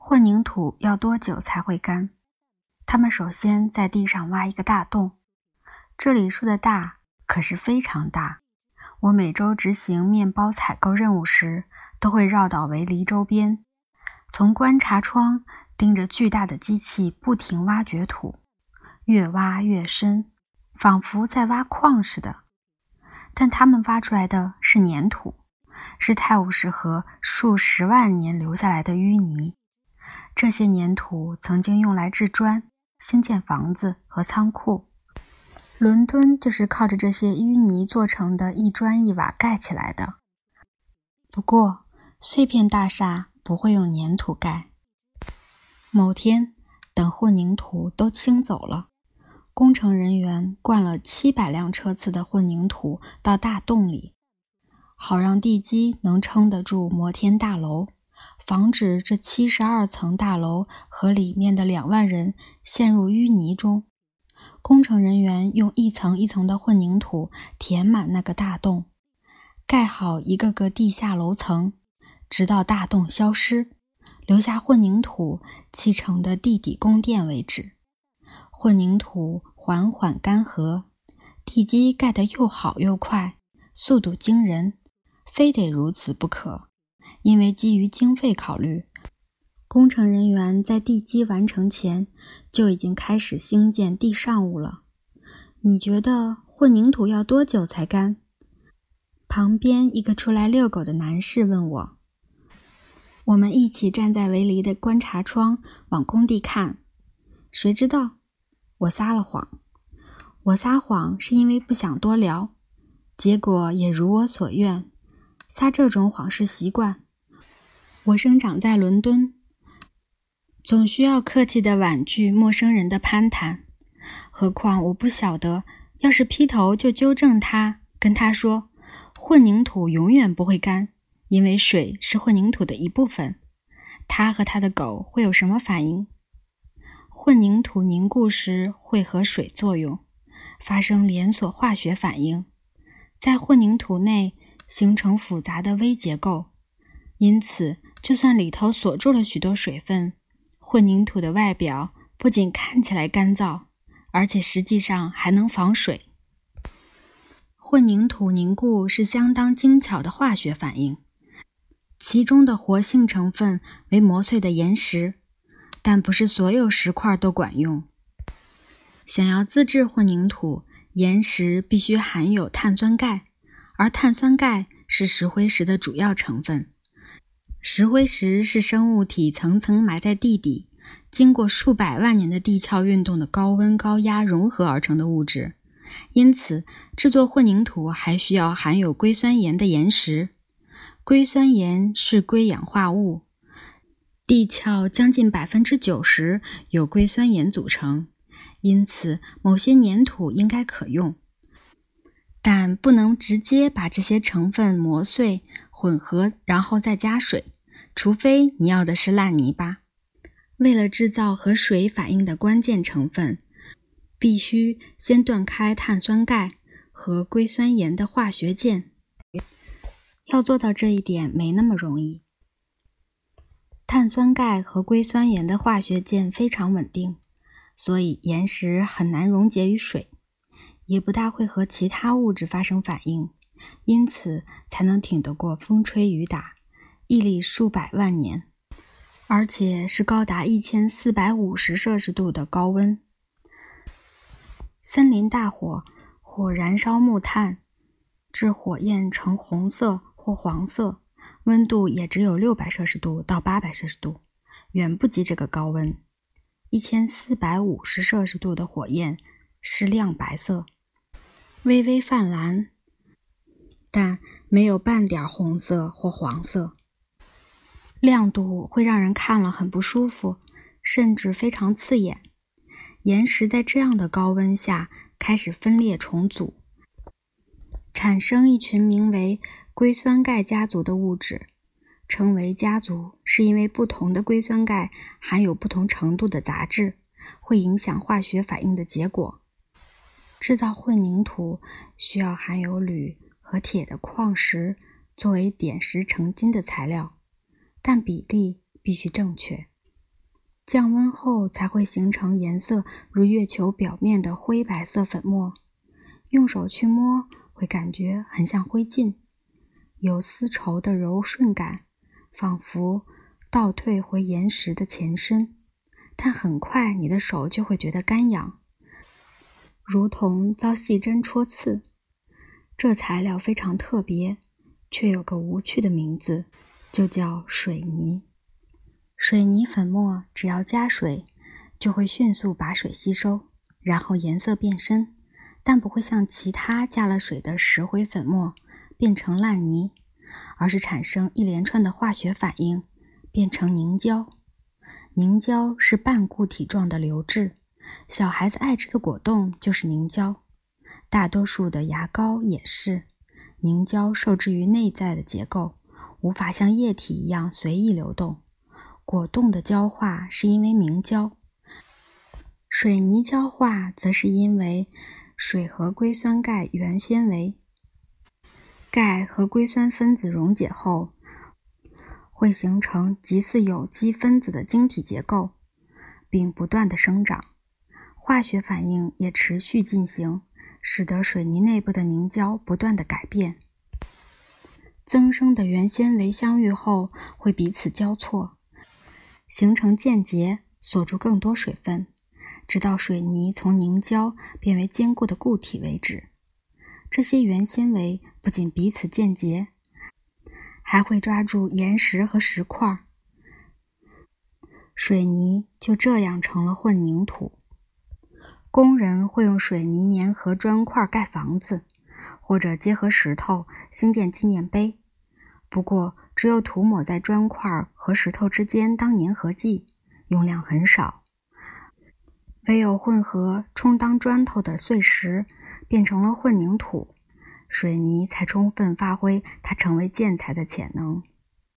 混凝土要多久才会干？他们首先在地上挖一个大洞。这里说的大可是非常大。我每周执行面包采购任务时，都会绕到围篱周边，从观察窗盯着巨大的机器不停挖掘土，越挖越深，仿佛在挖矿似的。但他们挖出来的是粘土，是泰晤士河数十万年留下来的淤泥。这些粘土曾经用来制砖、兴建房子和仓库。伦敦就是靠着这些淤泥做成的一砖一瓦盖起来的。不过，碎片大厦不会用粘土盖。某天，等混凝土都清走了，工程人员灌了七百辆车次的混凝土到大洞里，好让地基能撑得住摩天大楼。防止这七十二层大楼和里面的两万人陷入淤泥中。工程人员用一层一层的混凝土填满那个大洞，盖好一个个地下楼层，直到大洞消失，留下混凝土砌成的地底宫殿为止。混凝土缓缓干涸，地基盖得又好又快，速度惊人，非得如此不可。因为基于经费考虑，工程人员在地基完成前就已经开始兴建地上物了。你觉得混凝土要多久才干？旁边一个出来遛狗的男士问我。我们一起站在围篱的观察窗往工地看。谁知道？我撒了谎。我撒谎是因为不想多聊，结果也如我所愿。撒这种谎是习惯。我生长在伦敦，总需要客气地婉拒陌生人的攀谈。何况我不晓得，要是劈头就纠正他，跟他说混凝土永远不会干，因为水是混凝土的一部分，他和他的狗会有什么反应？混凝土凝固时会和水作用，发生连锁化学反应，在混凝土内形成复杂的微结构，因此。就算里头锁住了许多水分，混凝土的外表不仅看起来干燥，而且实际上还能防水。混凝土凝固是相当精巧的化学反应，其中的活性成分为磨碎的岩石，但不是所有石块都管用。想要自制混凝土，岩石必须含有碳酸钙，而碳酸钙是石灰石的主要成分。石灰石是生物体层层埋在地底，经过数百万年的地壳运动的高温高压融合而成的物质。因此，制作混凝土还需要含有硅酸盐的岩石。硅酸盐是硅氧化物，地壳将近百分之九十由硅酸盐组成。因此，某些粘土应该可用，但不能直接把这些成分磨碎。混合，然后再加水，除非你要的是烂泥巴。为了制造和水反应的关键成分，必须先断开碳酸钙和硅酸盐的化学键。要做到这一点没那么容易。碳酸钙和硅酸盐的化学键非常稳定，所以岩石很难溶解于水，也不大会和其他物质发生反应。因此才能挺得过风吹雨打，屹立数百万年，而且是高达一千四百五十摄氏度的高温。森林大火或燃烧木炭，致火焰呈红色或黄色，温度也只有六百摄氏度到八百摄氏度，远不及这个高温。一千四百五十摄氏度的火焰是亮白色，微微泛蓝。但没有半点红色或黄色，亮度会让人看了很不舒服，甚至非常刺眼。岩石在这样的高温下开始分裂重组，产生一群名为硅酸钙家族的物质。称为家族，是因为不同的硅酸钙含有不同程度的杂质，会影响化学反应的结果。制造混凝土需要含有铝。和铁的矿石作为点石成金的材料，但比例必须正确。降温后才会形成颜色如月球表面的灰白色粉末。用手去摸，会感觉很像灰烬，有丝绸的柔顺感，仿佛倒退回岩石的前身。但很快，你的手就会觉得干痒，如同遭细针戳刺。这材料非常特别，却有个无趣的名字，就叫水泥。水泥粉末只要加水，就会迅速把水吸收，然后颜色变深，但不会像其他加了水的石灰粉末变成烂泥，而是产生一连串的化学反应，变成凝胶。凝胶是半固体状的流质，小孩子爱吃的果冻就是凝胶，大多数的牙膏也是。凝胶受制于内在的结构，无法像液体一样随意流动。果冻的焦化是因为明胶，水泥焦化则是因为水和硅酸钙原纤维。钙和硅酸分子溶解后。会形成极似有机分子的晶体结构，并不断的生长，化学反应也持续进行，使得水泥内部的凝胶不断的改变。增生的原纤维相遇后会彼此交错，形成间结，锁住更多水分，直到水泥从凝胶变为坚固的固体为止。这些原纤维不仅彼此间结。还会抓住岩石和石块，水泥就这样成了混凝土。工人会用水泥粘合砖块盖房子，或者结合石头兴建纪念碑。不过，只有涂抹在砖块和石头之间当粘合剂，用量很少；唯有混合充当砖头的碎石，变成了混凝土。水泥才充分发挥它成为建材的潜能。